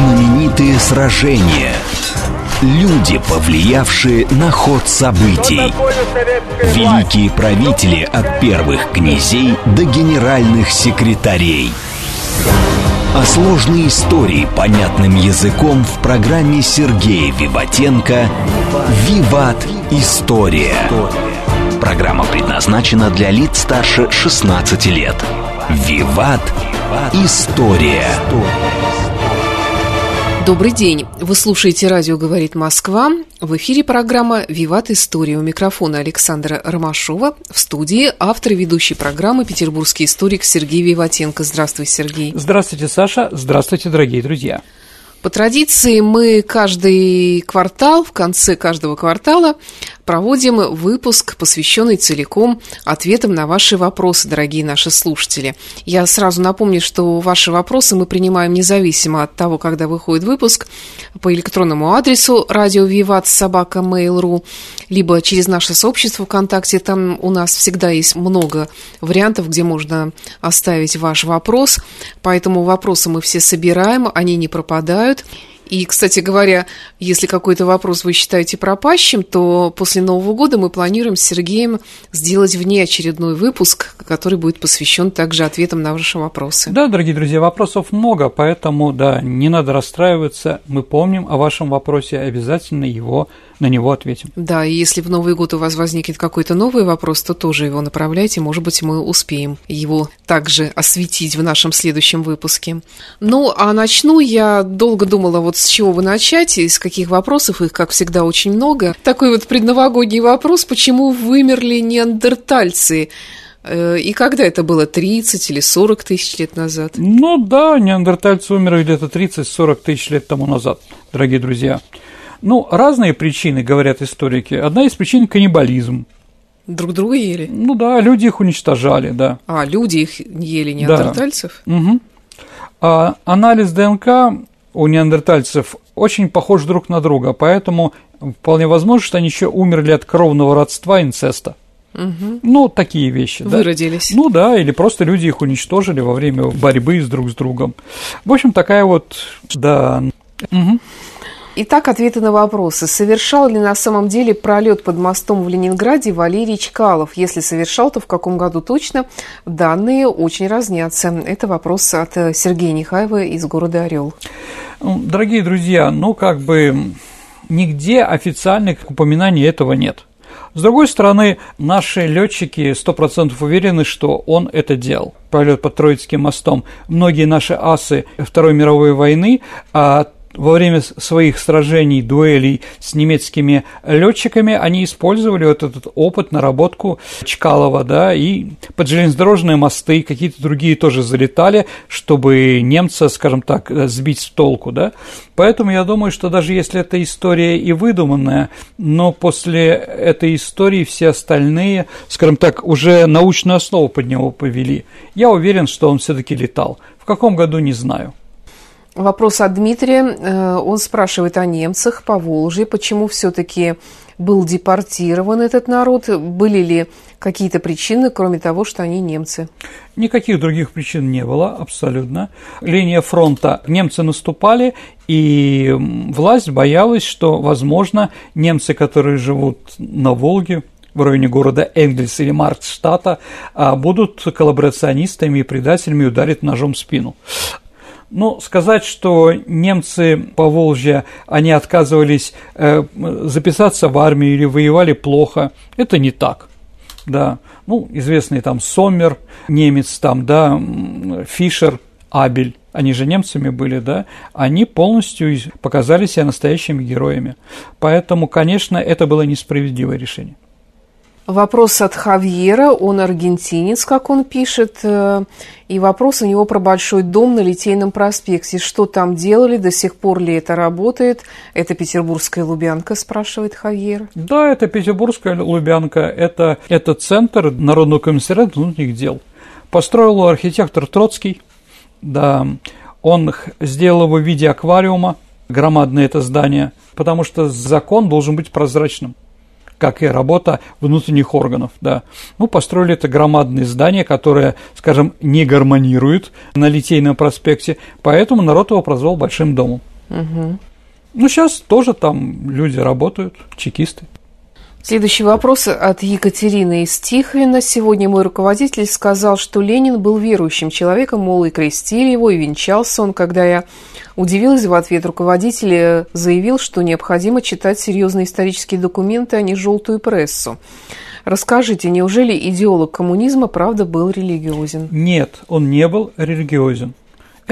Знаменитые сражения. Люди, повлиявшие на ход событий. Великие правители от первых князей до генеральных секретарей. О сложной истории понятным языком в программе Сергея Виватенко «Виват. История». Программа предназначена для лиц старше 16 лет. «Виват. История». Добрый день. Вы слушаете «Радио говорит Москва». В эфире программа «Виват История». У микрофона Александра Ромашова. В студии автор и ведущий программы петербургский историк Сергей Виватенко. Здравствуй, Сергей. Здравствуйте, Саша. Здравствуйте, дорогие друзья. По традиции мы каждый квартал, в конце каждого квартала проводим выпуск, посвященный целиком ответам на ваши вопросы, дорогие наши слушатели. Я сразу напомню, что ваши вопросы мы принимаем независимо от того, когда выходит выпуск, по электронному адресу радио Виват собака Mail.ru, либо через наше сообщество ВКонтакте. Там у нас всегда есть много вариантов, где можно оставить ваш вопрос. Поэтому вопросы мы все собираем, они не пропадают. И, кстати говоря, если какой-то вопрос вы считаете пропащим, то после Нового года мы планируем с Сергеем сделать внеочередной выпуск, который будет посвящен также ответам на ваши вопросы. Да, дорогие друзья, вопросов много, поэтому, да, не надо расстраиваться. Мы помним о вашем вопросе, обязательно его на него ответим. Да, и если в Новый год у вас возникнет какой-то новый вопрос, то тоже его направляйте, может быть, мы успеем его также осветить в нашем следующем выпуске. Ну, а начну я долго думала, вот с чего вы начать, из каких вопросов, их, как всегда, очень много. Такой вот предновогодний вопрос, почему вымерли неандертальцы? Э, и когда это было, 30 или 40 тысяч лет назад? Ну да, неандертальцы умерли где-то 30-40 тысяч лет тому назад, дорогие друзья. Ну, разные причины, говорят историки. Одна из причин – каннибализм. Друг друга ели? Ну да, люди их уничтожали, да. А, люди их ели, неандертальцев? Да. Угу. А анализ ДНК у неандертальцев очень похож друг на друга, поэтому вполне возможно, что они еще умерли от кровного родства инцеста. Угу. Ну, такие вещи. Выродились. Да? Ну да, или просто люди их уничтожили во время борьбы с друг с другом. В общем, такая вот, да. Угу. Итак, ответы на вопросы. Совершал ли на самом деле пролет под мостом в Ленинграде Валерий Чкалов? Если совершал, то в каком году точно? Данные очень разнятся. Это вопрос от Сергея Нехаева из города Орел. Ну, дорогие друзья, ну как бы нигде официальных упоминаний этого нет. С другой стороны, наши летчики 100% уверены, что он это делал. Пролет под Троицким мостом. Многие наши асы Второй мировой войны а во время своих сражений, дуэлей с немецкими летчиками они использовали вот этот опыт, наработку Чкалова, да, и под железнодорожные мосты, какие-то другие тоже залетали, чтобы немца, скажем так, сбить с толку, да. Поэтому я думаю, что даже если эта история и выдуманная, но после этой истории все остальные, скажем так, уже научную основу под него повели. Я уверен, что он все-таки летал. В каком году, не знаю. Вопрос от Дмитрия. Э, он спрашивает о немцах по Волжье. Почему все-таки был депортирован этот народ? Были ли какие-то причины, кроме того, что они немцы? Никаких других причин не было, абсолютно. Линия фронта, немцы наступали, и власть боялась, что, возможно, немцы, которые живут на Волге, в районе города Энгельс или Марксштата, а, будут коллаборационистами и предателями ударить ножом в спину. Ну, сказать, что немцы по Волжье, они отказывались э, записаться в армию или воевали плохо, это не так. Да, ну, известный там Соммер, немец там, да, Фишер, Абель, они же немцами были, да, они полностью показали себя настоящими героями. Поэтому, конечно, это было несправедливое решение. Вопрос от Хавьера, он аргентинец, как он пишет, э, и вопрос у него про большой дом на Литейном проспекте. Что там делали, до сих пор ли это работает? Это петербургская Лубянка, спрашивает Хавьер. Да, это петербургская Лубянка, это, это центр Народного комиссариата внутренних дел. Построил его архитектор Троцкий, да, он сделал его в виде аквариума, громадное это здание, потому что закон должен быть прозрачным как и работа внутренних органов, да. Ну, построили это громадное здание, которое, скажем, не гармонирует на Литейном проспекте, поэтому народ его прозвал Большим домом. Угу. Ну, сейчас тоже там люди работают, чекисты. Следующий вопрос от Екатерины из Тихвина. Сегодня мой руководитель сказал, что Ленин был верующим человеком, мол, и крестили его, и венчался он. Когда я удивилась в ответ, руководитель заявил, что необходимо читать серьезные исторические документы, а не желтую прессу. Расскажите, неужели идеолог коммунизма правда был религиозен? Нет, он не был религиозен.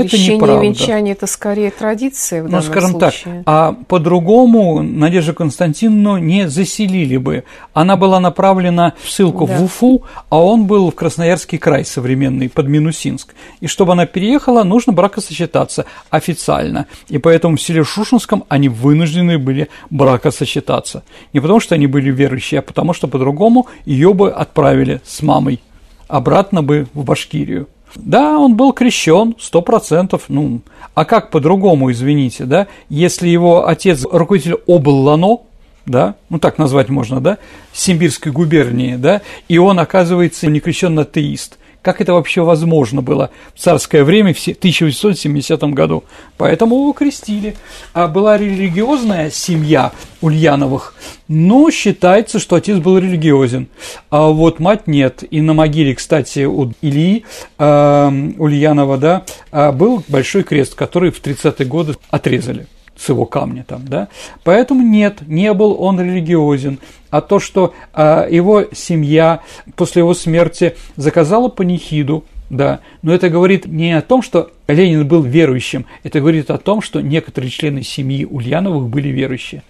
Крещение это неправда. и венчание – это скорее традиция в ну, данном скажем случае. так, а по-другому Надежду Константиновну не заселили бы. Она была направлена в ссылку да. в Уфу, а он был в Красноярский край современный, под Минусинск. И чтобы она переехала, нужно бракосочетаться официально. И поэтому в селе Шушинском они вынуждены были бракосочетаться. Не потому, что они были верующие, а потому, что по-другому ее бы отправили с мамой обратно бы в Башкирию. Да, он был крещен, сто процентов, ну, а как по-другому, извините, да, если его отец руководитель облано, да, ну так назвать можно, да, Симбирской губернии, да, и он оказывается некрещенный атеист – как это вообще возможно было в царское время в 1870 году? Поэтому его крестили. А была религиозная семья Ульяновых, но считается, что отец был религиозен, а вот мать нет. И на могиле, кстати, у Ильи э, Ульянова, да, а, был большой крест, который в 30-е годы отрезали с его камня там, да. Поэтому нет, не был он религиозен. А то, что а, его семья после его смерти заказала панихиду, да, но это говорит не о том, что Ленин был верующим, это говорит о том, что некоторые члены семьи Ульяновых были верующие.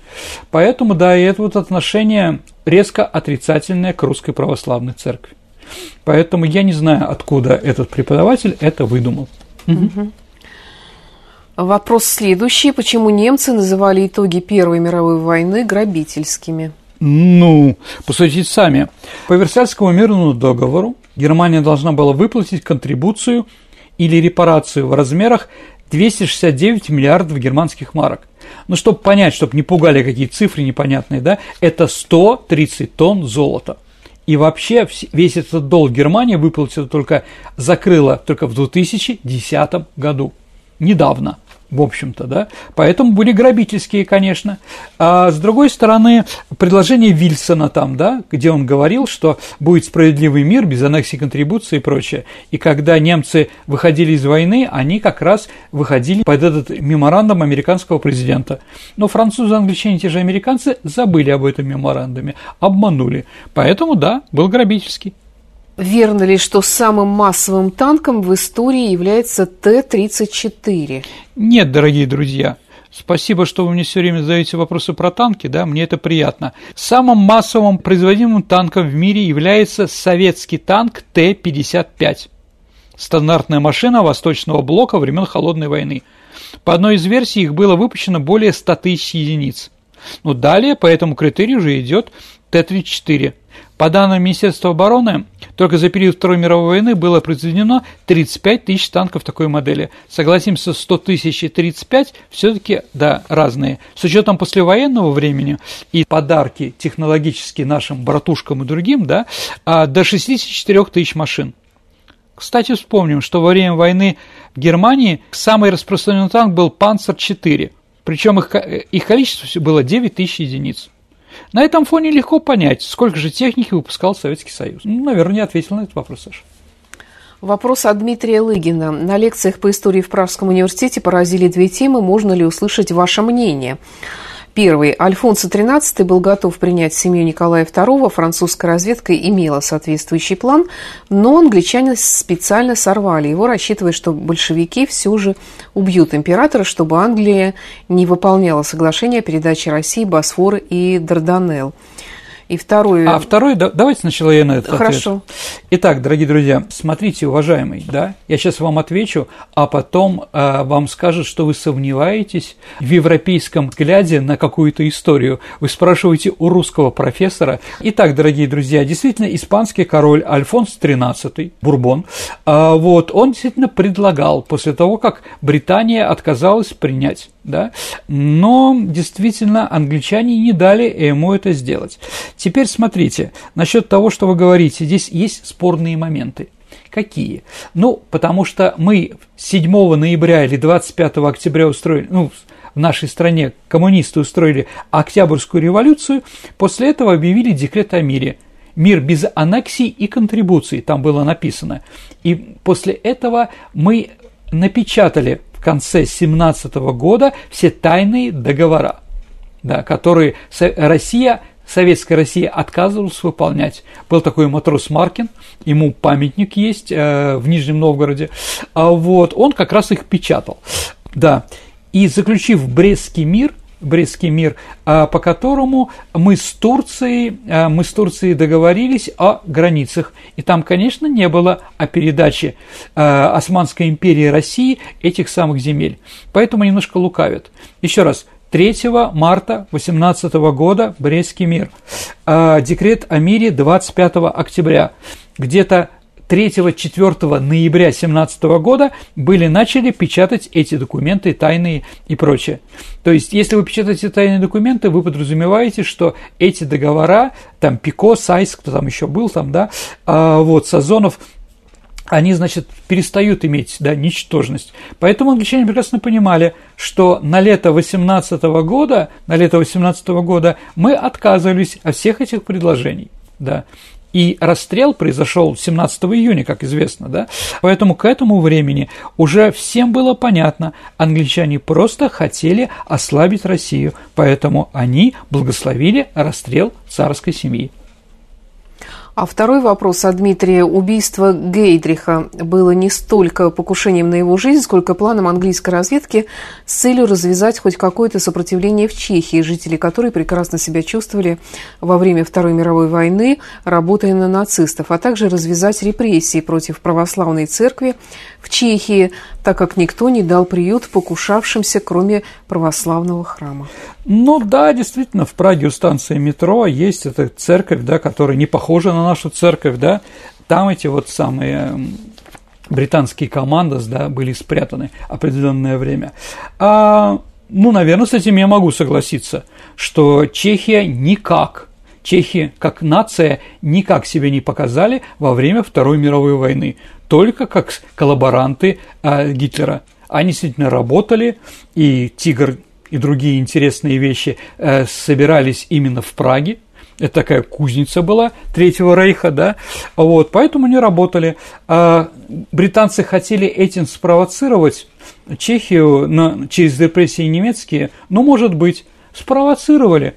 Поэтому, да, и это вот отношение резко отрицательное к русской православной церкви. Поэтому я не знаю, откуда этот преподаватель это выдумал. Угу. Вопрос следующий. Почему немцы называли итоги Первой мировой войны грабительскими? Ну, посудите сами. По Версальскому мирному договору Германия должна была выплатить контрибуцию или репарацию в размерах 269 миллиардов германских марок. Ну, чтобы понять, чтобы не пугали какие цифры непонятные, да, это 130 тонн золота. И вообще весь этот долг Германии выплатила только, закрыла только в 2010 году, недавно в общем-то, да, поэтому были грабительские, конечно. А с другой стороны, предложение Вильсона там, да, где он говорил, что будет справедливый мир без аннексии контрибуции и прочее. И когда немцы выходили из войны, они как раз выходили под этот меморандум американского президента. Но французы, англичане, те же американцы забыли об этом меморандуме, обманули. Поэтому, да, был грабительский. Верно ли, что самым массовым танком в истории является Т-34? Нет, дорогие друзья. Спасибо, что вы мне все время задаете вопросы про танки, да, мне это приятно. Самым массовым производимым танком в мире является советский танк Т-55. Стандартная машина Восточного блока времен Холодной войны. По одной из версий их было выпущено более 100 тысяч единиц. Но далее по этому критерию уже идет Т-34. По данным Министерства обороны, только за период Второй мировой войны было произведено 35 тысяч танков такой модели. Согласимся, 100 тысяч и 35 все-таки, да, разные. С учетом послевоенного времени и подарки технологические нашим братушкам и другим, да, а до 64 тысяч машин. Кстати, вспомним, что во время войны в Германии самый распространенный танк был Панцер-4, причем их, их количество было 9 тысяч единиц. На этом фоне легко понять, сколько же техники выпускал Советский Союз. Ну, наверное, не ответил на этот вопрос, Саша. Вопрос от Дмитрия Лыгина. На лекциях по истории в Пражском университете поразили две темы. Можно ли услышать ваше мнение? Первый. Альфонсо XIII был готов принять семью Николая II. Французская разведка имела соответствующий план, но англичане специально сорвали его, рассчитывая, что большевики все же убьют императора, чтобы Англия не выполняла соглашение о передаче России Босфора и Дарданелл. И второй... А второй, да, давайте сначала я на это Хорошо. Отвечу. Итак, дорогие друзья, смотрите, уважаемый, да, я сейчас вам отвечу, а потом э, вам скажут, что вы сомневаетесь в европейском взгляде на какую-то историю. Вы спрашиваете у русского профессора. Итак, дорогие друзья, действительно, испанский король Альфонс XIII, Бурбон, э, вот, он действительно предлагал после того, как Британия отказалась принять да, но действительно англичане не дали ему это сделать. Теперь смотрите, насчет того, что вы говорите, здесь есть спорные моменты. Какие? Ну, потому что мы 7 ноября или 25 октября устроили, ну, в нашей стране коммунисты устроили Октябрьскую революцию, после этого объявили декрет о мире. Мир без аннексий и контрибуций, там было написано. И после этого мы напечатали в конце 17 года все тайные договора, да, которые Россия Советская Россия отказывалась выполнять. Был такой матрос Маркин, ему памятник есть э, в Нижнем Новгороде, а вот он как раз их печатал. Да. И заключив Брестский мир, Брестский мир, э, по которому мы с Турцией, э, мы с Турцией договорились о границах. И там, конечно, не было о передаче э, Османской империи России этих самых земель. Поэтому немножко лукавят. Еще раз, 3 марта 18 года Брестский мир. А, декрет о мире 25 октября. Где-то 3-4 ноября 17 года были начали печатать эти документы тайные и прочее. То есть, если вы печатаете тайные документы, вы подразумеваете, что эти договора, там Пико, Сайс, кто там еще был, там, да, а, вот, Сазонов, они, значит, перестают иметь да, ничтожность. Поэтому англичане прекрасно понимали, что на лето 18 года, на лето 18 года мы отказывались от всех этих предложений. Да. И расстрел произошел 17 июня, как известно, да? Поэтому к этому времени уже всем было понятно, англичане просто хотели ослабить Россию, поэтому они благословили расстрел царской семьи. А второй вопрос от Дмитрия. Убийство Гейдриха было не столько покушением на его жизнь, сколько планом английской разведки с целью развязать хоть какое-то сопротивление в Чехии, жители которой прекрасно себя чувствовали во время Второй мировой войны, работая на нацистов, а также развязать репрессии против православной церкви в Чехии, так как никто не дал приют покушавшимся, кроме православного храма. Ну да, действительно, в Праге у станции метро есть эта церковь, да, которая не похожа на нашу церковь, да, там эти вот самые британские команды, да, были спрятаны определенное время. А, ну, наверное, с этим я могу согласиться, что Чехия никак, Чехия как нация никак себя не показали во время Второй мировой войны, только как коллаборанты а, Гитлера. Они действительно работали, и «Тигр» и другие интересные вещи э, собирались именно в Праге. Это такая кузница была Третьего Рейха, да, вот, поэтому они работали. А британцы хотели этим спровоцировать Чехию на, через репрессии немецкие, ну, может быть, спровоцировали.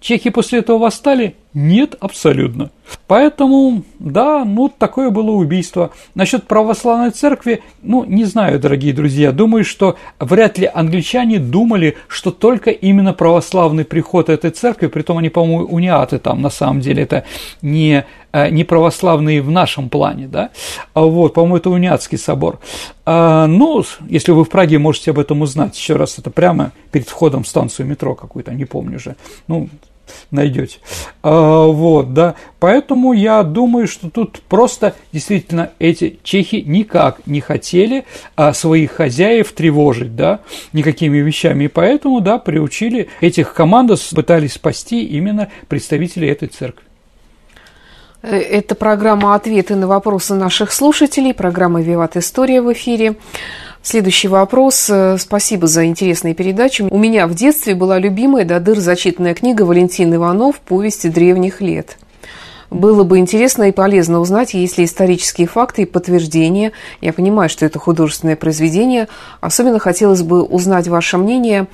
Чехи после этого восстали? Нет, абсолютно. Поэтому, да, ну, такое было убийство. Насчет православной церкви, ну, не знаю, дорогие друзья, думаю, что вряд ли англичане думали, что только именно православный приход этой церкви, притом они, по-моему, униаты там, на самом деле, это не, э, не православные в нашем плане, да, а вот, по-моему, это униатский собор. А, ну, если вы в Праге можете об этом узнать, еще раз, это прямо перед входом в станцию метро какую-то, не помню уже, ну, найдете. А, вот, да. Поэтому я думаю, что тут просто действительно эти чехи никак не хотели а, своих хозяев тревожить, да, никакими вещами. И поэтому, да, приучили этих командос, пытались спасти именно представителей этой церкви. Э, это программа «Ответы на вопросы наших слушателей», программа «Виват История» в эфире. Следующий вопрос. Э, спасибо за интересные передачи. У меня в детстве была любимая до дыр зачитанная книга Валентин Иванов «Повести древних лет». Было бы интересно и полезно узнать, есть ли исторические факты и подтверждения. Я понимаю, что это художественное произведение. Особенно хотелось бы узнать ваше мнение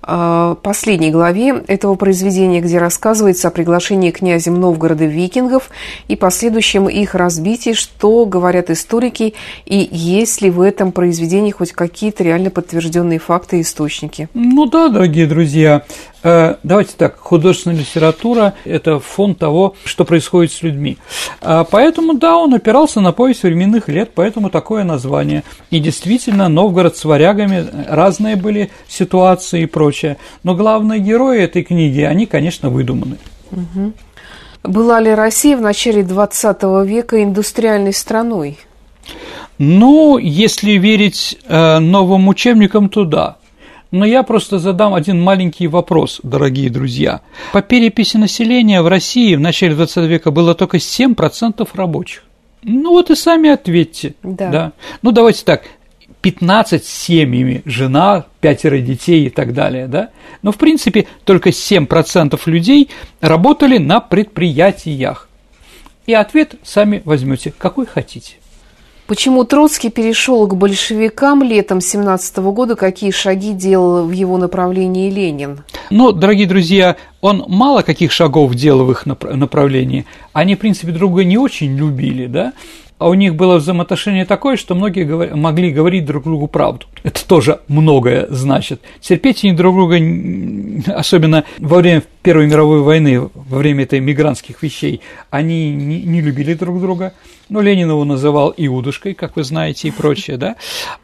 последней главе этого произведения, где рассказывается о приглашении князем Новгорода викингов и последующем их разбитии, что говорят историки, и есть ли в этом произведении хоть какие-то реально подтвержденные факты и источники. Ну да, дорогие друзья, Э, давайте так, художественная литература – это фон того, что происходит с людьми. А, поэтому, да, он опирался на повесть временных лет, поэтому такое название. И действительно, Новгород с варягами, разные были ситуации и прочее. Но главные герои этой книги, они, конечно, выдуманы. Угу. Была ли Россия в начале XX века индустриальной страной? Ну, если верить э, новым учебникам, то да. Но я просто задам один маленький вопрос, дорогие друзья. По переписи населения в России в начале 20 века было только 7% рабочих. Ну вот и сами ответьте. Да. да. Ну давайте так. 15 семьями, жена, пятеро детей и так далее, да? Но, в принципе, только 7% людей работали на предприятиях. И ответ сами возьмете, какой хотите. Почему Троцкий перешел к большевикам летом 17 года? Какие шаги делал в его направлении Ленин? Ну, дорогие друзья, он мало каких шагов делал в их направлении. Они, в принципе, друга не очень любили, да? А у них было взаимоотношение такое, что многие говор... могли говорить друг другу правду. Это тоже многое значит. Терпеть они друг друга, особенно во время Первой мировой войны, во время этой мигрантских вещей, они не, не любили друг друга. Ну, Ленин его называл Иудушкой, как вы знаете, и прочее, да?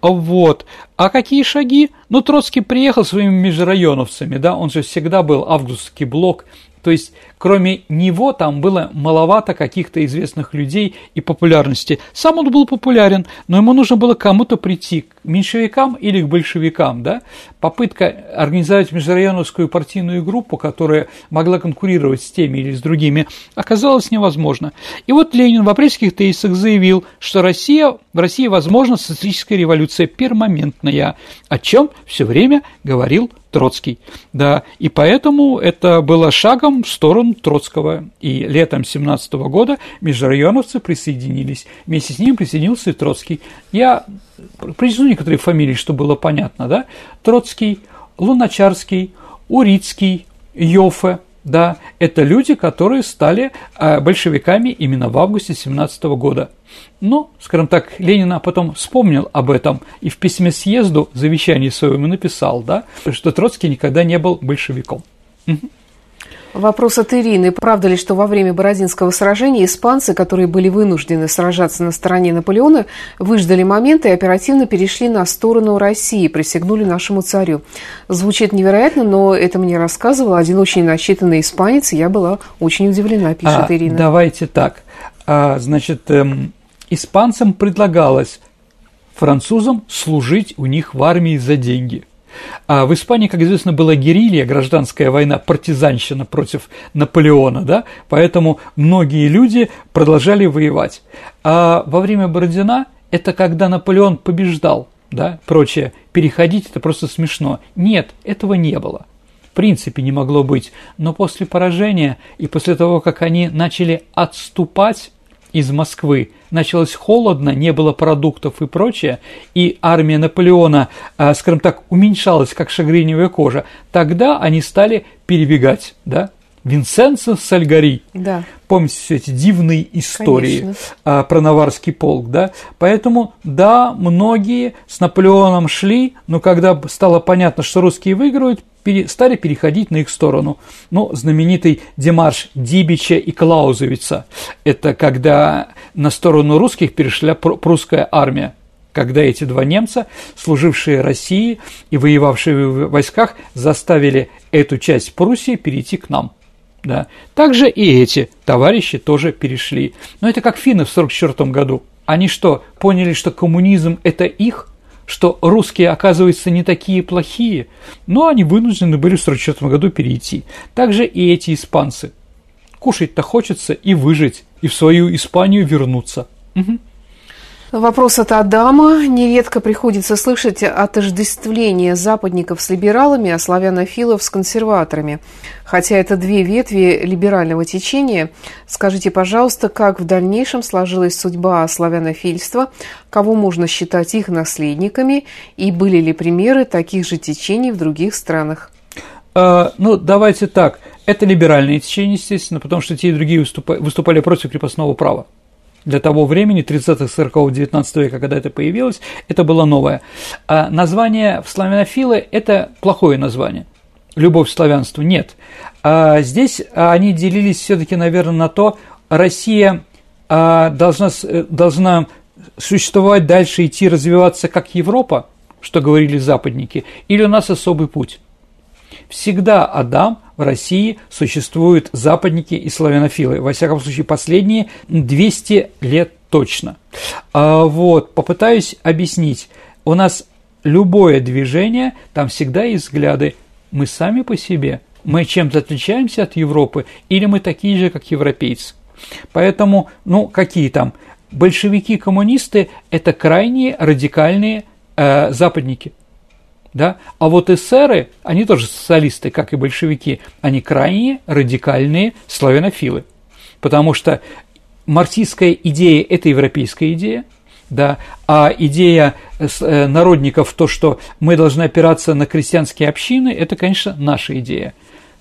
Вот. А какие шаги? Ну, Троцкий приехал своими межрайоновцами, да, он же всегда был августовский блок, то есть, кроме него там было маловато каких-то известных людей и популярности. Сам он был популярен, но ему нужно было кому-то прийти, к меньшевикам или к большевикам. Да? Попытка организовать межрайоновскую партийную группу, которая могла конкурировать с теми или с другими, оказалась невозможно. И вот Ленин в апрельских тезисах заявил, что Россия, в России возможна социалистическая революция перманентная, о чем все время говорил Троцкий. Да, и поэтому это было шагом в сторону Троцкого. И летом 17 года межрайоновцы присоединились. Вместе с ним присоединился и Троцкий. Я произнесу некоторые фамилии, чтобы было понятно. Да? Троцкий, Луначарский, Урицкий, Йофе, да, это люди, которые стали э, большевиками именно в августе 17 года. Но, скажем так, Ленина потом вспомнил об этом и в письме съезду завещание своему написал, да, что Троцкий никогда не был большевиком. Угу. Вопрос от Ирины. Правда ли, что во время Бородинского сражения испанцы, которые были вынуждены сражаться на стороне Наполеона, выждали момент и оперативно перешли на сторону России, присягнули нашему царю? Звучит невероятно, но это мне рассказывал один очень начитанный испанец, и я была очень удивлена, пишет а, Ирина. Давайте так. А, значит, эм, испанцам предлагалось французам служить у них в армии за деньги – а в Испании, как известно, была герилья, гражданская война, партизанщина против Наполеона, да, поэтому многие люди продолжали воевать. А во время Бородина это когда Наполеон побеждал, да, прочее, переходить это просто смешно. Нет, этого не было. В принципе, не могло быть. Но после поражения и после того, как они начали отступать, из Москвы. Началось холодно, не было продуктов и прочее, и армия Наполеона, а, скажем так, уменьшалась, как шагреневая кожа. Тогда они стали перебегать, да, Винсенцо Сальгари. Да. Помните все эти дивные истории. А, про Наварский полк, да? Поэтому, да, многие с Наполеоном шли, но когда стало понятно, что русские выиграют, стали переходить на их сторону. Ну, знаменитый демарш Дибича и Клаузовица – это когда на сторону русских перешла прусская армия когда эти два немца, служившие России и воевавшие в войсках, заставили эту часть Пруссии перейти к нам. Да. Также и эти товарищи тоже перешли. Но это как финны в 1944 году. Они что, поняли, что коммунизм – это их – что русские, оказывается, не такие плохие, но они вынуждены были в 1944 году перейти. Также и эти испанцы. Кушать-то хочется и выжить, и в свою Испанию вернуться. Угу. Вопрос от Адама. Нередко приходится слышать отождествление западников с либералами, а славянофилов с консерваторами. Хотя это две ветви либерального течения. Скажите, пожалуйста, как в дальнейшем сложилась судьба славянофильства, кого можно считать их наследниками, и были ли примеры таких же течений в других странах? А, ну, давайте так. Это либеральное течение, естественно, потому что те и другие выступали против крепостного права для того времени, 30-х, 40-х, 19 века, когда это появилось, это было новое. А название славянофилы – это плохое название. Любовь к славянству – нет. А здесь они делились все таки наверное, на то, Россия а, должна, должна существовать дальше, идти, развиваться как Европа, что говорили западники, или у нас особый путь. Всегда Адам в России существуют западники и славянофилы. Во всяком случае, последние 200 лет точно. А вот, попытаюсь объяснить. У нас любое движение, там всегда есть взгляды. Мы сами по себе, мы чем-то отличаемся от Европы, или мы такие же, как европейцы. Поэтому, ну, какие там? Большевики-коммунисты – это крайние радикальные э, западники. Да? А вот эсеры, они тоже социалисты, как и большевики, они крайне радикальные славянофилы. Потому что марксистская идея – это европейская идея, да, а идея э, народников, то, что мы должны опираться на крестьянские общины, это, конечно, наша идея.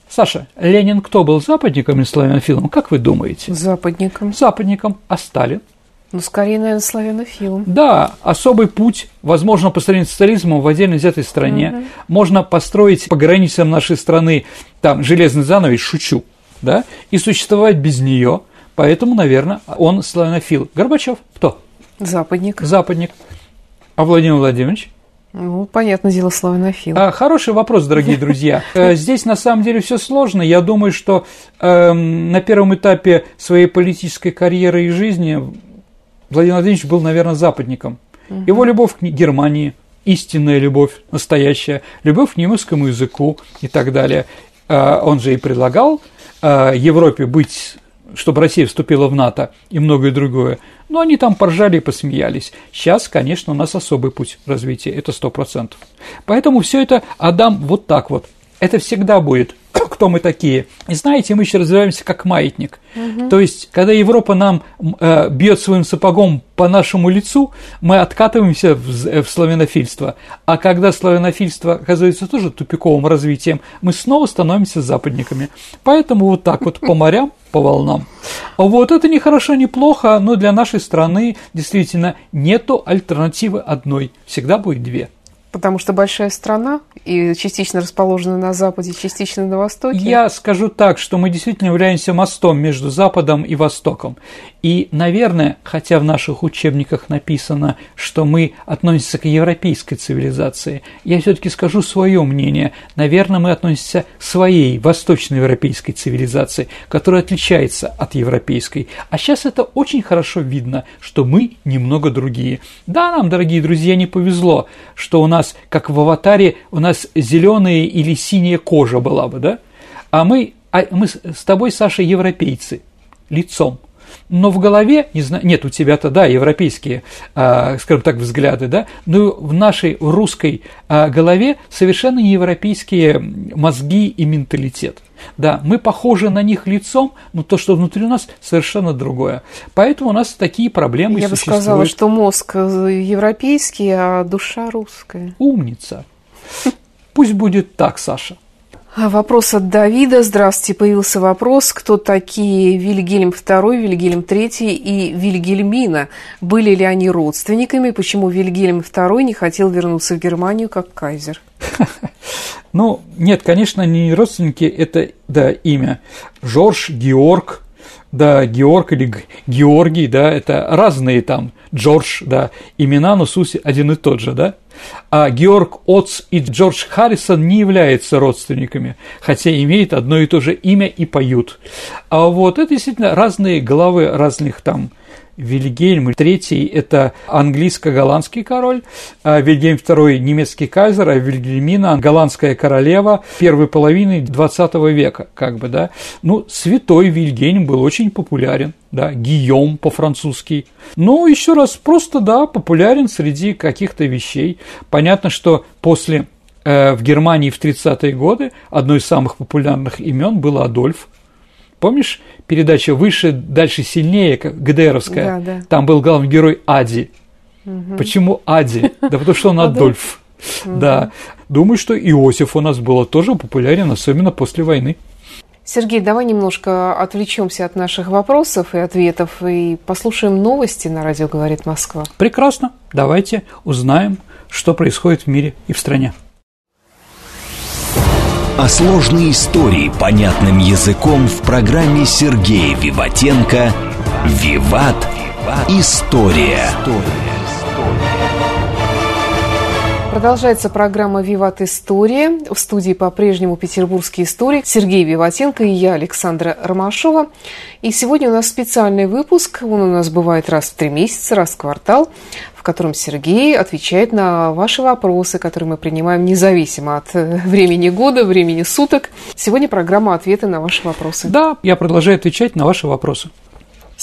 Саша, Ленин кто был, западником или славянофилом, как вы думаете? Западником. Западником, а Сталин? Ну, скорее, наверное, славянофилом. Да, особый путь, возможно, по сравнению с социализмом в отдельно взятой стране. Угу. Можно построить по границам нашей страны там железный занавес, шучу, да, и существовать без нее. Поэтому, наверное, он славянофил. Горбачев кто? Западник. Западник. А Владимир Владимирович? Ну, понятное дело, славянофил. А, хороший вопрос, дорогие друзья. Э, здесь на самом деле все сложно. Я думаю, что э, на первом этапе своей политической карьеры и жизни Владимир Владимирович был, наверное, западником. Угу. Его любовь к Германии, истинная любовь, настоящая, любовь к немецкому языку и так далее. Э, он же и предлагал э, Европе быть чтобы Россия вступила в НАТО и многое другое. Но они там поржали и посмеялись. Сейчас, конечно, у нас особый путь развития, это сто процентов. Поэтому все это Адам вот так вот. Это всегда будет кто мы такие. И знаете, мы еще развиваемся как маятник. Угу. То есть, когда Европа нам э, бьет своим сапогом по нашему лицу, мы откатываемся в, э, в славянофильство. А когда славянофильство оказывается тоже тупиковым развитием, мы снова становимся западниками. Поэтому вот так вот по морям, по волнам. Вот это не хорошо, не плохо, но для нашей страны действительно нету альтернативы одной. Всегда будет две. Потому что большая страна и частично расположена на Западе, частично на Востоке. Я скажу так, что мы действительно являемся мостом между Западом и Востоком. И, наверное, хотя в наших учебниках написано, что мы относимся к европейской цивилизации, я все-таки скажу свое мнение. Наверное, мы относимся к своей восточноевропейской цивилизации, которая отличается от европейской. А сейчас это очень хорошо видно, что мы немного другие. Да, нам, дорогие друзья, не повезло, что у нас нас, как в аватаре, у нас зеленая или синяя кожа была бы, да? А мы, а мы с тобой, Саша, европейцы, лицом. Но в голове, не знаю, нет, у тебя-то, да, европейские, э, скажем так, взгляды, да, но в нашей русской э, голове совершенно не европейские мозги и менталитет. Да, мы похожи на них лицом, но то, что внутри нас, совершенно другое. Поэтому у нас такие проблемы Я существуют. бы сказала, что мозг европейский, а душа русская. Умница. Пусть будет так, Саша. Вопрос от Давида. Здравствуйте. Появился вопрос, кто такие Вильгельм II, Вильгельм III и Вильгельмина? Были ли они родственниками? Почему Вильгельм II не хотел вернуться в Германию как кайзер? Ну, нет, конечно, не родственники, это, да, имя. Жорж, Георг, да, Георг или Георгий, да, это разные там, Джордж, да, имена, но суть один и тот же, да. А Георг Отц и Джордж Харрисон не являются родственниками, хотя имеют одно и то же имя и поют. А вот это действительно разные головы разных там Вильгельм III – это английско-голландский король, а Вильгельм II – немецкий кайзер, а Вильгельмина – голландская королева первой половины XX века, как бы, да. Ну, святой Вильгельм был очень популярен, да, Гийом по-французски. Ну, еще раз, просто, да, популярен среди каких-то вещей. Понятно, что после э, в Германии в 30-е годы одно из самых популярных имен было Адольф, Помнишь передача «Выше, дальше, сильнее», ГДРовская? Да, да. Там был главный герой Ади. Угу. Почему Ади? Да потому что он Адольф. Да. Думаю, что Иосиф у нас был тоже популярен, особенно после войны. Сергей, давай немножко отвлечемся от наших вопросов и ответов и послушаем новости на радио «Говорит Москва». Прекрасно. Давайте узнаем, что происходит в мире и в стране а сложные истории понятным языком в программе Сергея Виватенко «Виват. История». Продолжается программа «Виват История». В студии по-прежнему петербургский историк Сергей Виватенко и я, Александра Ромашова. И сегодня у нас специальный выпуск. Он у нас бывает раз в три месяца, раз в квартал в котором Сергей отвечает на ваши вопросы, которые мы принимаем независимо от э, времени года, времени суток. Сегодня программа «Ответы на ваши вопросы». Да, я продолжаю отвечать на ваши вопросы.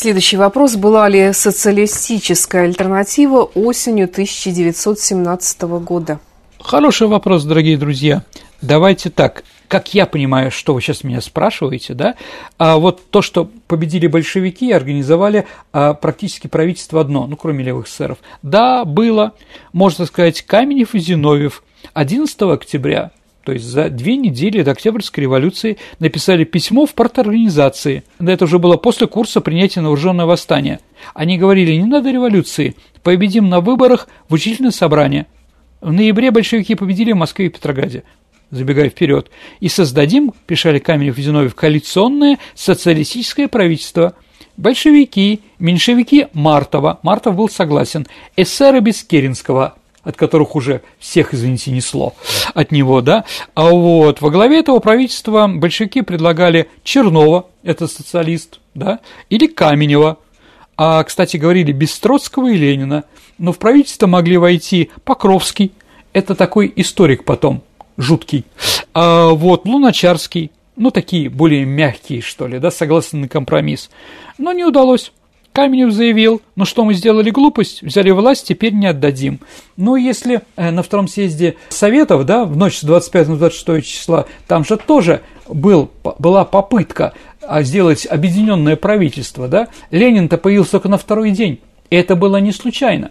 Следующий вопрос. Была ли социалистическая альтернатива осенью 1917 года? Хороший вопрос, дорогие друзья. Давайте так. Как я понимаю, что вы сейчас меня спрашиваете, да, а вот то, что победили большевики, организовали а, практически правительство одно, ну, кроме левых сэров. Да, было, можно сказать, Каменев и Зиновьев 11 октября то есть за две недели до Октябрьской революции написали письмо в парторганизации. Это уже было после курса принятия на вооруженное восстание. Они говорили, не надо революции, победим на выборах в учительное собрание. В ноябре большевики победили в Москве и Петрограде забегая вперед, и создадим, писали Каменев и Зиновьев, коалиционное социалистическое правительство. Большевики, меньшевики Мартова, Мартов был согласен, эсеры Бескеринского, от которых уже всех, извините, несло от него, да, а вот во главе этого правительства большевики предлагали Чернова, это социалист, да, или Каменева, а, кстати, говорили без Троцкого и Ленина, но в правительство могли войти Покровский, это такой историк потом, жуткий, а, вот, Луначарский, ну, такие более мягкие, что ли, да, согласны на компромисс, но не удалось. Каменев заявил, ну что мы сделали глупость, взяли власть, теперь не отдадим. Ну, если э, на втором съезде Советов, да, в ночь с 25 на 26 числа, там же тоже был, была попытка а, сделать объединенное правительство, да, Ленин-то появился только на второй день, и это было не случайно.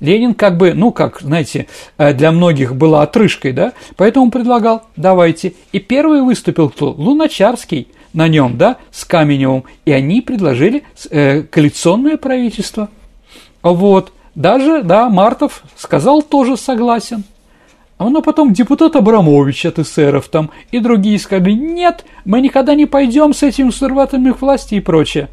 Ленин как бы, ну, как, знаете, э, для многих была отрыжкой, да, поэтому предлагал, давайте. И первый выступил кто? Луначарский – на нем, да, с Каменевым, и они предложили э, коалиционное правительство. Вот, даже, да, Мартов сказал тоже согласен. А но потом депутат Абрамович от эсеров там и другие сказали, нет, мы никогда не пойдем с этим сорватым их власти и прочее.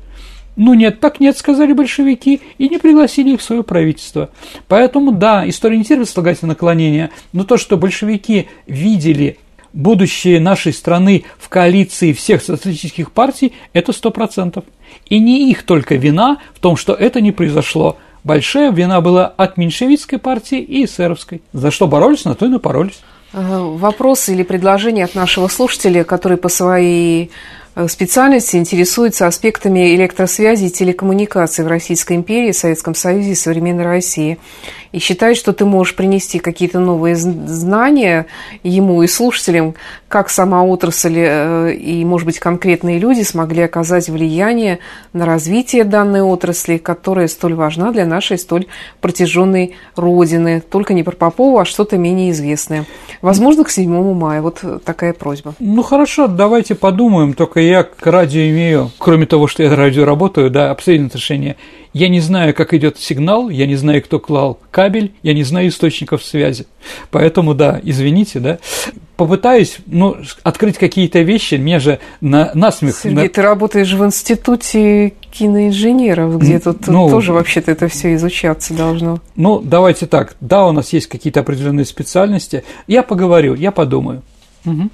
Ну нет, так нет, сказали большевики, и не пригласили их в свое правительство. Поэтому, да, история не терпит слагательное наклонения, но то, что большевики видели будущее нашей страны в коалиции всех социалистических партий – это сто процентов. И не их только вина в том, что это не произошло. Большая вина была от меньшевистской партии и эсеровской. За что боролись, на то и напоролись. Вопрос или предложение от нашего слушателя, который по своей Э, специальности интересуется аспектами электросвязи и телекоммуникаций в Российской империи, Советском Союзе и современной России. И считает, что ты можешь принести какие-то новые знания ему и слушателям, как сама отрасль э, и, может быть, конкретные люди смогли оказать влияние на развитие данной отрасли, которая столь важна для нашей столь протяженной Родины. Только не про Попова, а что-то менее известное. Возможно, к 7 мая. Вот такая просьба. Ну, хорошо, давайте подумаем. Только я к радио имею, кроме того, что я на радио работаю, да, абсолютное отношение. Я не знаю, как идет сигнал, я не знаю, кто клал кабель, я не знаю источников связи. Поэтому, да, извините, да. Попытаюсь, ну, открыть какие-то вещи, мне же на, насмех. Сергей, на... ты работаешь в институте киноинженеров, где тут ну, тоже вообще-то это все изучаться должно. Ну, давайте так. Да, у нас есть какие-то определенные специальности. Я поговорю, я подумаю. Угу.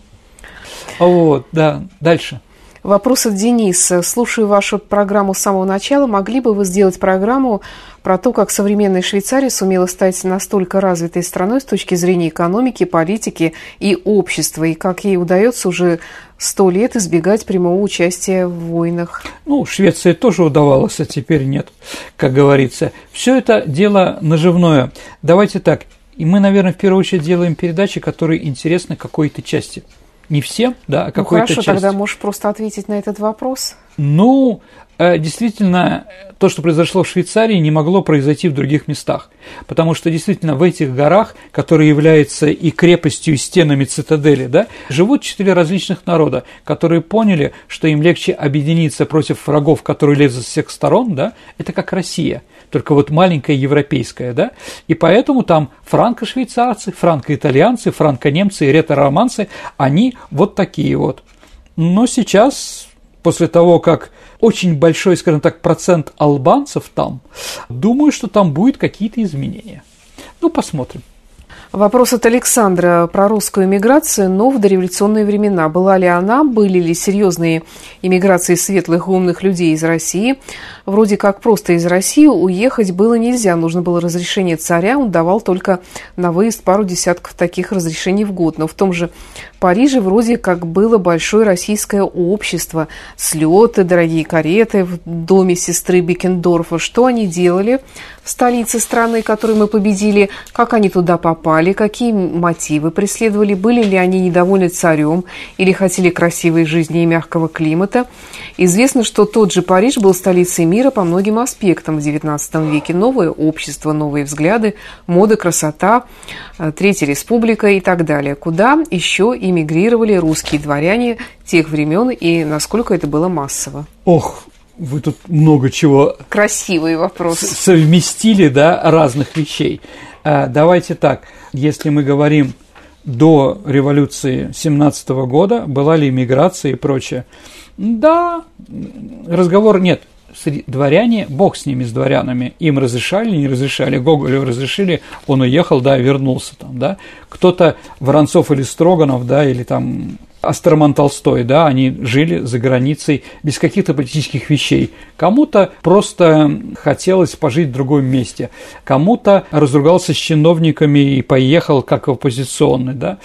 Вот, да, дальше. Вопрос от Дениса. Слушаю вашу программу с самого начала. Могли бы вы сделать программу про то, как современная Швейцария сумела стать настолько развитой страной с точки зрения экономики, политики и общества, и как ей удается уже сто лет избегать прямого участия в войнах? Ну, Швеции тоже удавалось, а теперь нет, как говорится. Все это дело наживное. Давайте так. И мы, наверное, в первую очередь делаем передачи, которые интересны какой-то части – не всем, да, а какой-то ну, хорошо, части. тогда можешь просто ответить на этот вопрос. Ну, действительно, то, что произошло в Швейцарии, не могло произойти в других местах. Потому что действительно в этих горах, которые являются и крепостью, и стенами цитадели, да, живут четыре различных народа, которые поняли, что им легче объединиться против врагов, которые лезут с всех сторон, да, это как Россия только вот маленькая европейская, да, и поэтому там франко-швейцарцы, франко-итальянцы, франко-немцы ретро-романцы, они вот такие вот. Но сейчас, после того, как очень большой, скажем так, процент албанцев там, думаю, что там будет какие-то изменения. Ну, посмотрим. Вопрос от Александра про русскую эмиграцию, но в дореволюционные времена. Была ли она, были ли серьезные иммиграции светлых и умных людей из России? Вроде как просто из России уехать было нельзя. Нужно было разрешение царя. Он давал только на выезд пару десятков таких разрешений в год. Но в том же Париже вроде как было большое российское общество. Слеты, дорогие кареты в доме сестры Бекендорфа. Что они делали в столице страны, которую мы победили? Как они туда попали? Какие мотивы преследовали? Были ли они недовольны царем или хотели красивой жизни и мягкого климата? Известно, что тот же Париж был столицей мира по многим аспектам в XIX веке. Новое общество, новые взгляды, мода, красота, э, Третья республика и так далее. Куда еще эмигрировали русские дворяне тех времен и насколько это было массово? Ох, вы тут много чего Красивый вопрос. совместили, да, разных вещей. А, давайте так, если мы говорим до революции 17 года, была ли иммиграция и прочее, да, разговор нет. Дворяне, бог с ними, с дворянами, им разрешали, не разрешали, Гоголю разрешили, он уехал, да, вернулся там, да. Кто-то Воронцов или Строганов, да, или там Астерман Толстой, да, они жили за границей без каких-то политических вещей. Кому-то просто хотелось пожить в другом месте, кому-то разругался с чиновниками и поехал как оппозиционный, да,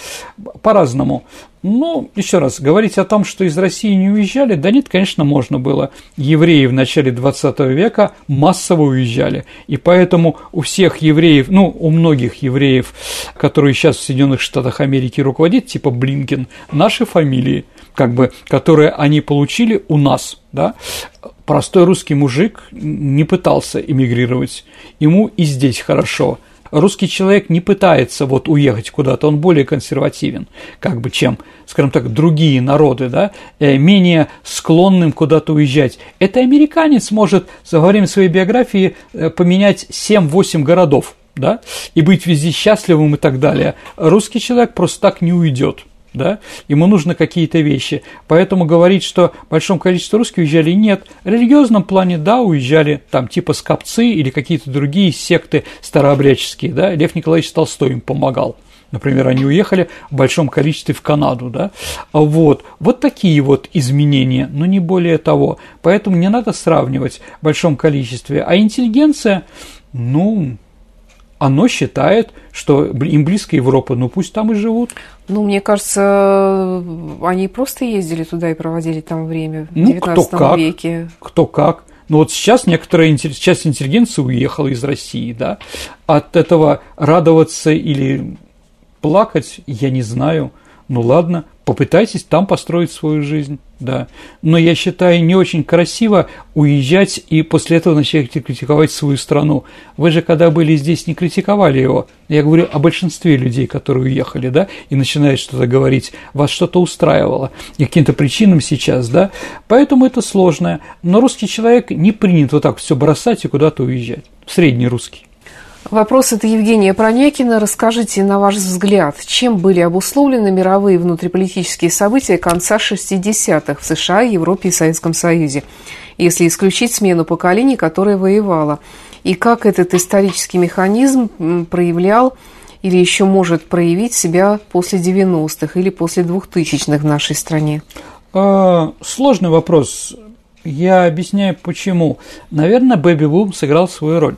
по-разному. Ну, еще раз, говорить о том, что из России не уезжали, да нет, конечно, можно было. Евреи в начале 20 века массово уезжали, и поэтому у всех евреев, ну, у многих евреев, которые сейчас в Соединенных Штатах Америки руководят, типа Блинкен, наши фамилии, как бы, которые они получили у нас, да, простой русский мужик не пытался эмигрировать, ему и здесь хорошо – русский человек не пытается вот уехать куда-то, он более консервативен, как бы, чем, скажем так, другие народы, да, э, менее склонным куда-то уезжать. Это американец может, за время своей биографии, э, поменять 7-8 городов, да, и быть везде счастливым и так далее. Русский человек просто так не уйдет да, ему нужны какие-то вещи. Поэтому говорить, что большом количестве русских уезжали, нет. В религиозном плане, да, уезжали там типа скопцы или какие-то другие секты старообрядческие, да, Лев Николаевич Толстой им помогал. Например, они уехали в большом количестве в Канаду, да, вот, вот такие вот изменения, но не более того, поэтому не надо сравнивать в большом количестве, а интеллигенция, ну, оно считает, что им близко Европа, ну пусть там и живут. Ну, мне кажется, они просто ездили туда и проводили там время в ну, 19 кто как, веке. Кто как. Ну вот сейчас некоторая часть интеллигенции уехала из России, да. От этого радоваться или плакать, я не знаю. Ну ладно, попытайтесь там построить свою жизнь, да. Но я считаю не очень красиво уезжать и после этого начать критиковать свою страну. Вы же, когда были здесь, не критиковали его. Я говорю о большинстве людей, которые уехали, да, и начинают что-то говорить, вас что-то устраивало, и каким-то причинам сейчас, да. Поэтому это сложно. Но русский человек не принят вот так все бросать и куда-то уезжать. Средний русский. Вопрос от Евгения Пронякина. Расскажите, на ваш взгляд, чем были обусловлены мировые внутриполитические события конца 60-х в США, Европе и Советском Союзе, если исключить смену поколений, которая воевала? И как этот исторический механизм проявлял или еще может проявить себя после 90-х или после 2000-х в нашей стране? А, сложный вопрос. Я объясняю, почему. Наверное, бэби-бум сыграл свою роль.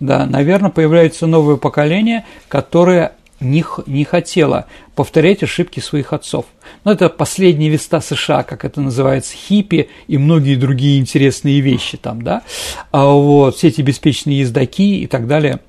Да, наверное, появляется новое поколение, которое не, не хотело повторять ошибки своих отцов. Но это последние веста США, как это называется, хиппи и многие другие интересные вещи там, да, а вот, все эти беспечные ездаки и так далее.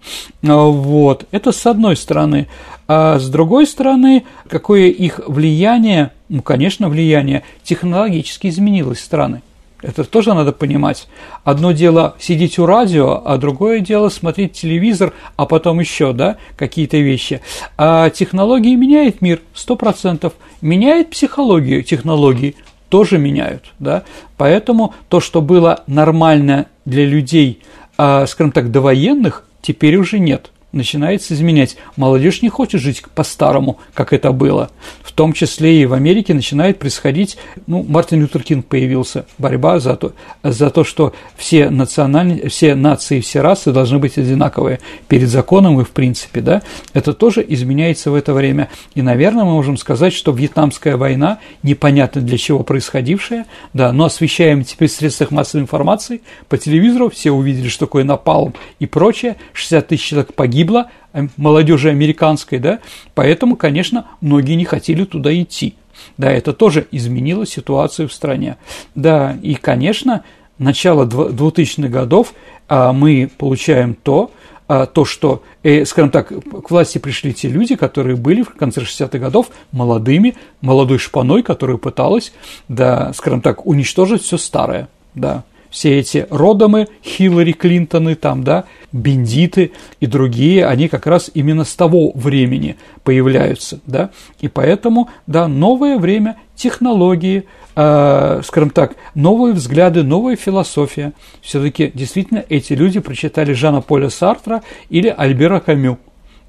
А вот, это с одной стороны. А с другой стороны, какое их влияние, ну, конечно, влияние технологически изменилось страны. Это тоже надо понимать. Одно дело сидеть у радио, а другое дело смотреть телевизор, а потом еще, да, какие-то вещи. А технологии меняют мир, сто процентов. Меняет психологию технологии, тоже меняют, да. Поэтому то, что было нормально для людей, а, скажем так, довоенных, теперь уже нет. Начинается изменять. Молодежь не хочет жить по-старому, как это было. В том числе и в Америке начинает происходить, ну, Мартин Лютер Кинг появился, борьба за то, за то что все, национальные, все нации, все расы должны быть одинаковые перед законом и в принципе, да, это тоже изменяется в это время. И, наверное, мы можем сказать, что Вьетнамская война, непонятно для чего происходившая, да, но освещаем теперь в средствах массовой информации, по телевизору, все увидели, что такое напалм и прочее, 60 тысяч человек погибло, погибло, э, молодежи американской, да, поэтому, конечно, многие не хотели туда идти. Да, это тоже изменило ситуацию в стране. Да, и, конечно, начало 2000-х годов а, мы получаем то, а, то, что, э, скажем так, к власти пришли те люди, которые были в конце 60-х годов молодыми, молодой шпаной, которая пыталась, да, скажем так, уничтожить все старое, да, все эти родомы, Хиллари Клинтоны, там, да, бендиты и другие, они как раз именно с того времени появляются, да, и поэтому, да, новое время, технологии, э, скажем так, новые взгляды, новая философия. Все-таки действительно эти люди прочитали Жана Поля Сартра или Альбера Камю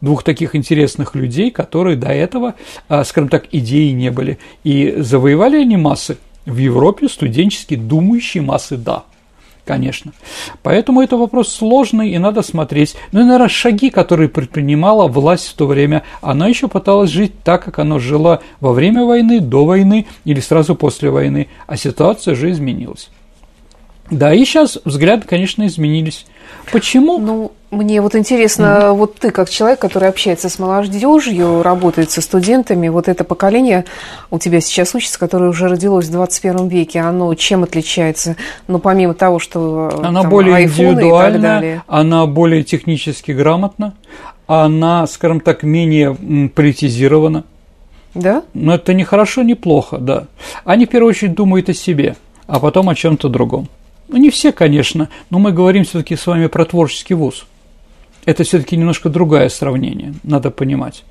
двух таких интересных людей, которые до этого, э, скажем так, идеи не были. И завоевали они массы в Европе, студенческие, думающие массы, да конечно. Поэтому это вопрос сложный, и надо смотреть. Ну и, наверное, шаги, которые предпринимала власть в то время, она еще пыталась жить так, как она жила во время войны, до войны или сразу после войны, а ситуация же изменилась. Да, и сейчас взгляды, конечно, изменились. Почему? Ну, мне вот интересно, mm-hmm. вот ты как человек, который общается с молодежью, работает со студентами, вот это поколение у тебя сейчас учится, которое уже родилось в 21 веке, оно чем отличается? Ну, помимо того, что Она там, более индивидуальна, она более технически грамотна, она, скажем так, менее политизирована. Да? Но это не хорошо, не плохо, да. Они, в первую очередь, думают о себе, а потом о чем-то другом. Ну, не все, конечно, но мы говорим все-таки с вами про творческий вуз. Это все-таки немножко другое сравнение, надо понимать.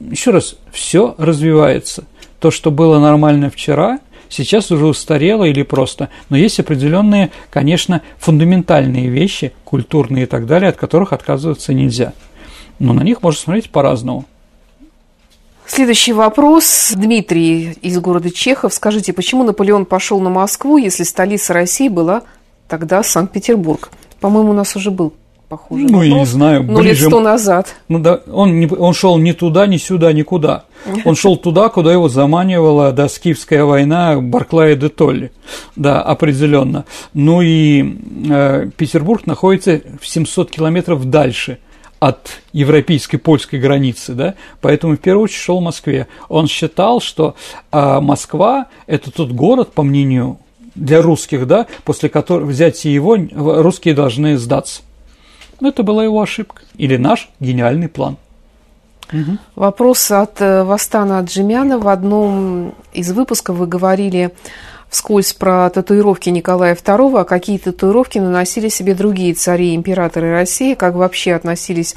Еще раз, все развивается. То, что было нормально вчера, сейчас уже устарело или просто. Но есть определенные, конечно, фундаментальные вещи, культурные и так далее, от которых отказываться нельзя. Но на них можно смотреть по-разному. Следующий вопрос. Дмитрий из города Чехов. Скажите, почему Наполеон пошел на Москву, если столица России была тогда Санкт-Петербург? По-моему, у нас уже был похожий Ну, вопрос. я не знаю. Ну, лет сто назад. Ну, да, он, не, он шел ни туда, ни сюда, никуда. Он шел туда, куда его заманивала, да, скифская война Барклая де Толли. Да, определенно. Ну и э, Петербург находится в 700 километров дальше – от европейской польской границы, да, поэтому в первую очередь шел в Москве. Он считал, что а, Москва – это тот город, по мнению для русских, да, после которого взятия его русские должны сдаться. Но это была его ошибка или наш гениальный план. Угу. Вопрос от э, Вастана Джимяна. В одном из выпусков вы говорили вскользь про татуировки Николая II, а какие татуировки наносили себе другие цари и императоры России, как вообще относились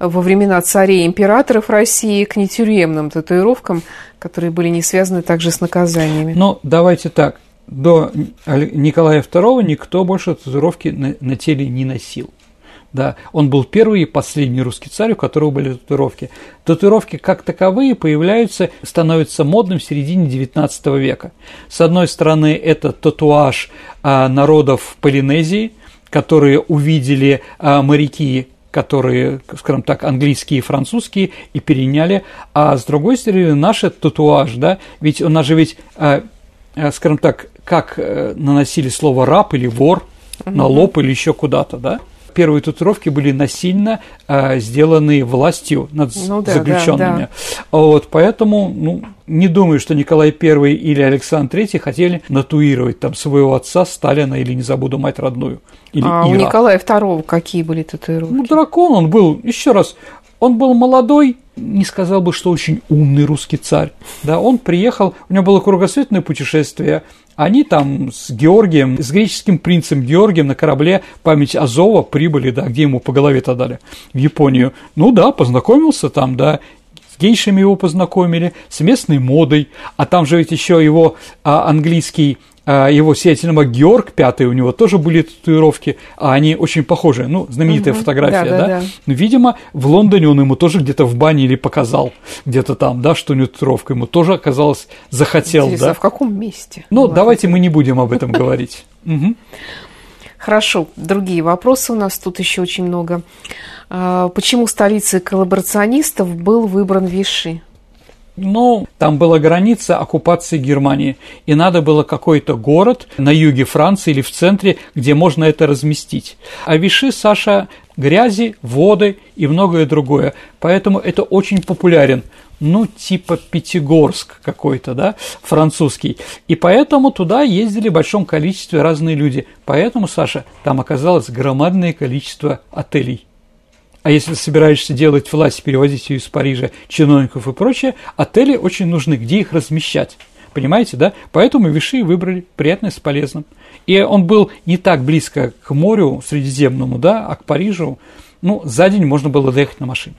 во времена царей и императоров России к нетюремным татуировкам, которые были не связаны также с наказаниями. Ну, давайте так. До Николая II никто больше татуировки на, на теле не носил. Да, он был первый и последний русский царь, у которого были татуировки. Татуировки как таковые появляются, становятся модным в середине XIX века. С одной стороны, это татуаж а, народов Полинезии, которые увидели а, моряки которые, скажем так, английские и французские, и переняли. А с другой стороны, наш татуаж, да, ведь у нас же ведь, а, скажем так, как э, наносили слово раб или вор на лоб или еще куда-то, да, первые татуировки были насильно э, сделаны властью над ну, да, заключенными. Да, да. Вот, поэтому, ну, не думаю, что Николай I или Александр III хотели натуировать там своего отца Сталина или не забуду мать родную. Или а Ира. у Николая II какие были татуировки? Ну, дракон он был, еще раз, он был молодой, не сказал бы, что очень умный русский царь. Да, он приехал, у него было кругосветное путешествие, они там с Георгием, с греческим принцем Георгием на корабле память Азова прибыли, да, где ему по голове-то дали, в Японию. Ну да, познакомился там, да, с гейшами его познакомили, с местной модой, а там же ведь еще его а, английский его сиятельного Георг Пятый, у него тоже были татуировки, а они очень похожи, ну, знаменитая угу, фотография, да, да, да? да. Ну, видимо, в Лондоне он ему тоже где-то в бане или показал, где-то там, да, что у него татуировка, ему тоже оказалось, захотел, Интересно, да. а в каком месте? Ну, давайте мы не будем об этом говорить. Хорошо, другие вопросы у нас тут еще очень много. А, почему столицей коллаборационистов был выбран Виши? Ну, там была граница оккупации Германии, и надо было какой-то город на юге Франции или в центре, где можно это разместить. А Виши, Саша, грязи, воды и многое другое. Поэтому это очень популярен. Ну, типа Пятигорск какой-то, да, французский. И поэтому туда ездили в большом количестве разные люди. Поэтому, Саша, там оказалось громадное количество отелей. А если собираешься делать власть, перевозить ее из Парижа, чиновников и прочее, отели очень нужны, где их размещать. Понимаете, да? Поэтому Виши выбрали приятное с полезным. И он был не так близко к морю Средиземному, да, а к Парижу. Ну, за день можно было доехать на машине.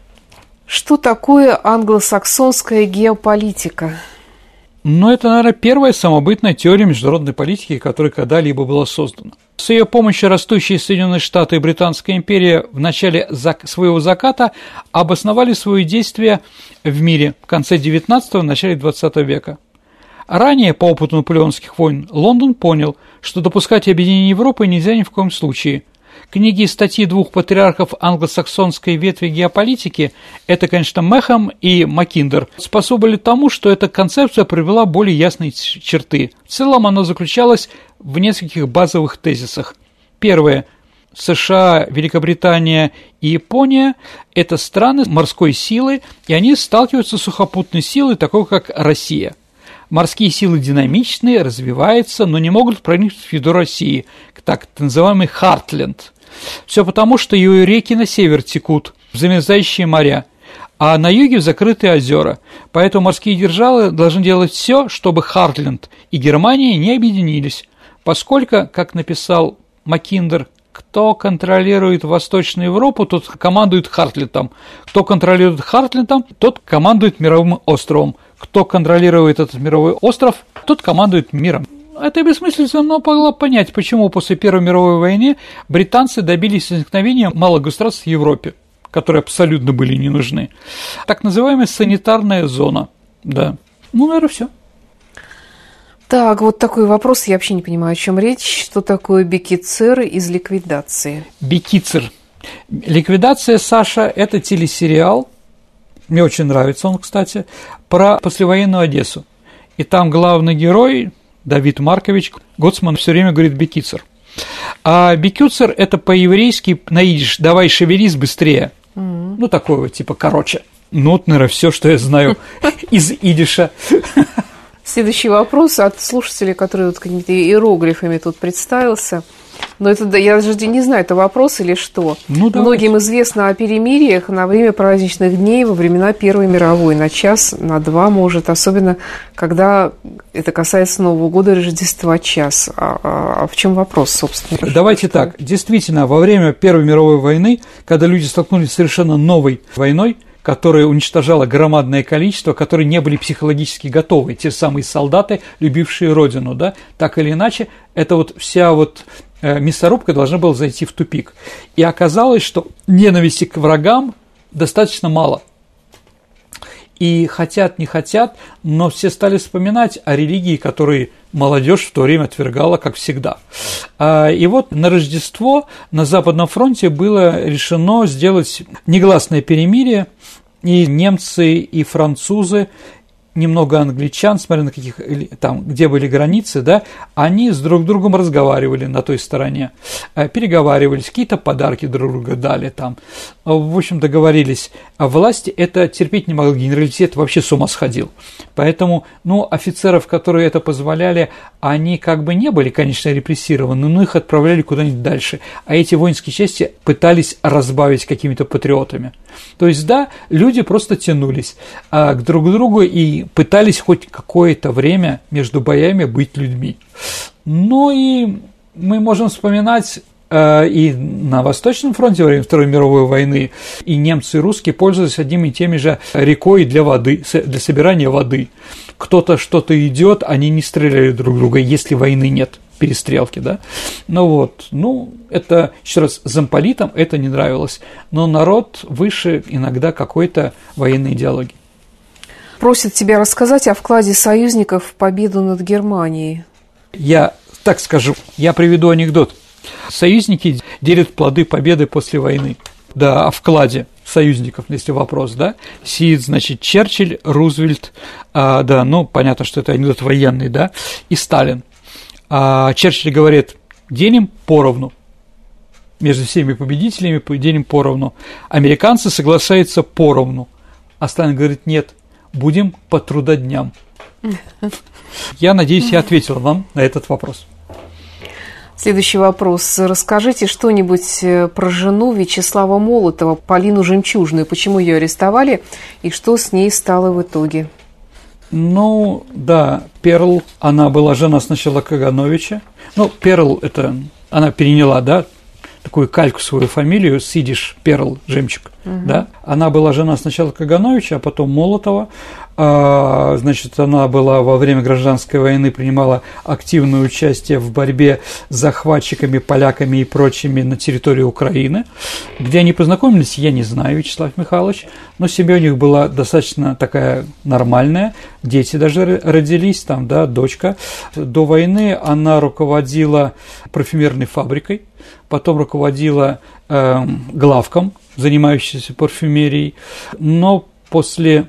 Что такое англосаксонская геополитика? Ну, это, наверное, первая самобытная теория международной политики, которая когда-либо была создана. С ее помощью растущие Соединенные Штаты и Британская империя в начале своего заката обосновали свои действия в мире в конце XIX – начале XX века. Ранее, по опыту наполеонских войн, Лондон понял, что допускать объединение Европы нельзя ни в коем случае – Книги и статьи двух патриархов англосаксонской ветви геополитики, это, конечно, Мехам и Маккиндер, способили тому, что эта концепция привела более ясные черты. В целом она заключалась в нескольких базовых тезисах. Первое. США, Великобритания и Япония – это страны морской силы, и они сталкиваются с сухопутной силой, такой как Россия. Морские силы динамичные, развиваются, но не могут проникнуть в еду России, так называемый Хартленд. Все потому, что ее реки на север текут, в замерзающие моря, а на юге в закрытые озера. Поэтому морские державы должны делать все, чтобы Хартленд и Германия не объединились, поскольку, как написал Маккиндер, кто контролирует Восточную Европу, тот командует Хартлетом. Кто контролирует Хартлетом, тот командует мировым островом. Кто контролирует этот мировой остров, тот командует миром. Это бессмыслица, но могла понять, почему после Первой мировой войны британцы добились возникновения малых государств в Европе, которые абсолютно были не нужны. Так называемая санитарная зона, да. Ну, наверное, все. Так, вот такой вопрос, я вообще не понимаю, о чем речь. Что такое бекицер из ликвидации? Бекицер. Ликвидация, Саша, это телесериал, мне очень нравится он, кстати, про послевоенную Одессу. И там главный герой Давид Маркович, Гоцман все время говорит «бекицер». А бекюцер – это по-еврейски на идиш «давай шевелись быстрее». Mm-hmm. Ну, такое вот, типа, короче. Наверное, все, что я знаю из идиша. Следующий вопрос от слушателя, который вот какими-то иероглифами тут представился – но это, я даже не знаю, это вопрос или что. Ну, Многим известно о перемириях на время праздничных дней во времена Первой мировой, на час, на два, может, особенно когда это касается Нового года, Рождества, час. А, а, а в чем вопрос, собственно? Давайте так. Действительно, во время Первой мировой войны, когда люди столкнулись с совершенно новой войной, которая уничтожала громадное количество, которые не были психологически готовы, те самые солдаты, любившие родину, да, так или иначе, это вот вся вот мясорубка должна была зайти в тупик. И оказалось, что ненависти к врагам достаточно мало. И хотят, не хотят, но все стали вспоминать о религии, которые молодежь в то время отвергала, как всегда. А, и вот на Рождество на Западном фронте было решено сделать негласное перемирие, и немцы, и французы немного англичан, смотря на каких, там, где были границы, да, они с друг другом разговаривали на той стороне, э, переговаривались, какие-то подарки друг другу дали там, в общем, договорились. А власти это терпеть не могли, генералитет вообще с ума сходил. Поэтому, ну, офицеров, которые это позволяли, они как бы не были, конечно, репрессированы, но их отправляли куда-нибудь дальше. А эти воинские части пытались разбавить какими-то патриотами. То есть, да, люди просто тянулись а, к друг другу и пытались хоть какое-то время между боями быть людьми. Ну и мы можем вспоминать э, и на Восточном фронте во время Второй мировой войны и немцы и русские пользовались одними и теми же рекой для воды, для собирания воды. Кто-то что-то идет, они не стреляли друг друга, если войны нет перестрелки, да. Ну вот, ну, это, еще раз, замполитам это не нравилось, но народ выше иногда какой-то военной идеологии. Просит тебя рассказать о вкладе союзников в победу над Германией. Я так скажу, я приведу анекдот. Союзники делят плоды победы после войны. Да, о вкладе союзников, если вопрос, да, сидит, значит, Черчилль, Рузвельт, а, да, ну, понятно, что это анекдот военный, да, и Сталин. А Черчилль говорит, делим поровну, между всеми победителями делим поровну. Американцы соглашаются поровну, а Сталин говорит, нет, будем по трудодням. Я надеюсь, я ответил вам на этот вопрос. Следующий вопрос. Расскажите что-нибудь э, про жену Вячеслава Молотова, Полину Жемчужную. Почему ее арестовали и что с ней стало в итоге? Ну, да, Перл, она была жена сначала Кагановича. Ну, Перл – это она переняла, да, такую кальку свою фамилию, Сидиш Перл, жемчуг, угу. да. Она была жена сначала Кагановича, а потом Молотова. А, значит, она была во время гражданской войны, принимала активное участие в борьбе с захватчиками, поляками и прочими на территории Украины. Где они познакомились, я не знаю, Вячеслав Михайлович, но семья у них была достаточно такая нормальная, дети даже родились, там, да, дочка. До войны она руководила парфюмерной фабрикой, потом руководила э, главком, занимающейся парфюмерией, но после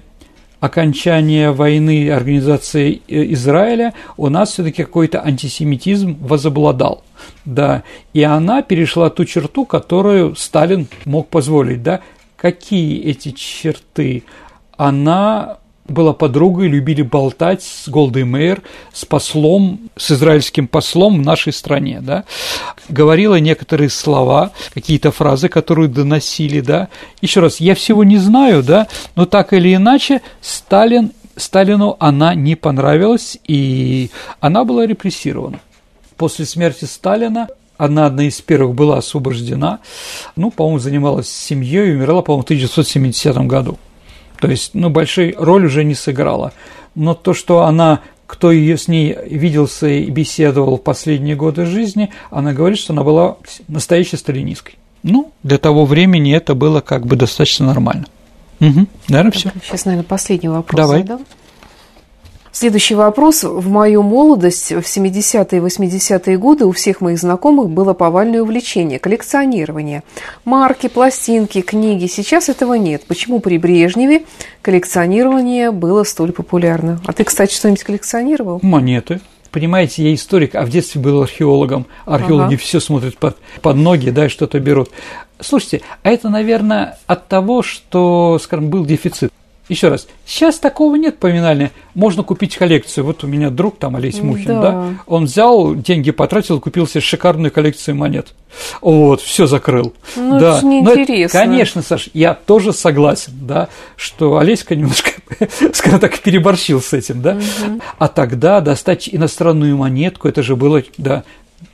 окончания войны организации э, Израиля у нас все-таки какой-то антисемитизм возобладал. Да, и она перешла ту черту, которую Сталин мог позволить. Да, какие эти черты? Она была подругой, любили болтать с Голдой Мейер, с послом, с израильским послом в нашей стране, да, говорила некоторые слова, какие-то фразы, которые доносили, да. Еще раз, я всего не знаю, да, но так или иначе Сталин, Сталину она не понравилась, и она была репрессирована. После смерти Сталина она одна из первых была освобождена, ну, по-моему, занималась семьей и умерла, по-моему, в 1970 году. То есть, ну, большой роль уже не сыграла. Но то, что она кто ее с ней виделся и беседовал в последние годы жизни, она говорит, что она была настоящей сталинисткой. Ну, для того времени это было как бы достаточно нормально. Угу, наверное, все. Сейчас, наверное, последний вопрос. Давай. Да? Следующий вопрос. В мою молодость, в 70-е и 80-е годы у всех моих знакомых было повальное увлечение – коллекционирование. Марки, пластинки, книги. Сейчас этого нет. Почему при Брежневе коллекционирование было столь популярно? А ты, кстати, что-нибудь коллекционировал? Монеты. Понимаете, я историк, а в детстве был археологом. Археологи ага. все смотрят под, под ноги, да, что-то берут. Слушайте, а это, наверное, от того, что, скажем, был дефицит. Еще раз, сейчас такого нет поминания. Можно купить коллекцию. Вот у меня друг там Олесь Мухин, да. да? Он взял, деньги потратил, купил себе шикарную коллекцию монет. Вот, все закрыл. Ну, да. это же неинтересно. конечно, Саш, я тоже согласен, да, что Олеська немножко, скажем так, переборщил с этим, да. Угу. А тогда достать иностранную монетку, это же было, да,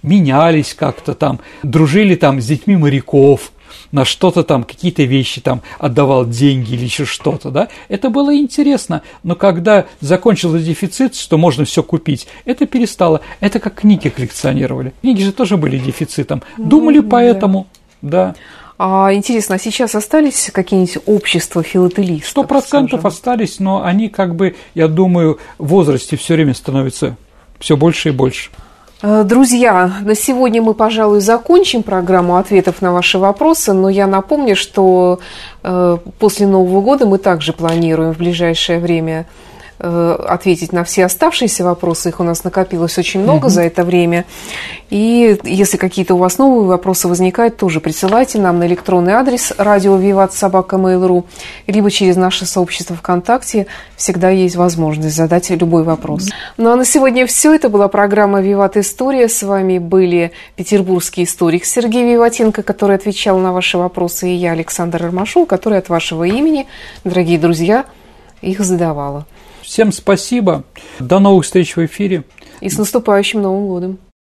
менялись как-то там, дружили там с детьми моряков, на что-то там, какие-то вещи там отдавал деньги или еще что-то, да, это было интересно, но когда закончился дефицит, что можно все купить, это перестало, это как книги коллекционировали, книги же тоже были дефицитом, думали ну, поэтому, да. да. А интересно, а сейчас остались какие-нибудь общества филателистов? Сто процентов остались, но они как бы, я думаю, в возрасте все время становятся все больше и больше. Э, друзья, на сегодня мы, пожалуй, закончим программу ответов на ваши вопросы, но я напомню, что э, после Нового года мы также планируем в ближайшее время ответить на все оставшиеся вопросы. Их у нас накопилось очень много угу. за это время. И если какие-то у вас новые вопросы возникают, тоже присылайте нам на электронный адрес радио Виват Собака Mail.ru, либо через наше сообщество ВКонтакте. Всегда есть возможность задать любой вопрос. Ну а на сегодня все. Это была программа Виват История. С вами были петербургский историк Сергей Виватенко, который отвечал на ваши вопросы, и я, Александр Армашул, который от вашего имени, дорогие друзья, их задавала. Всем спасибо. До новых встреч в эфире. И с наступающим Новым годом.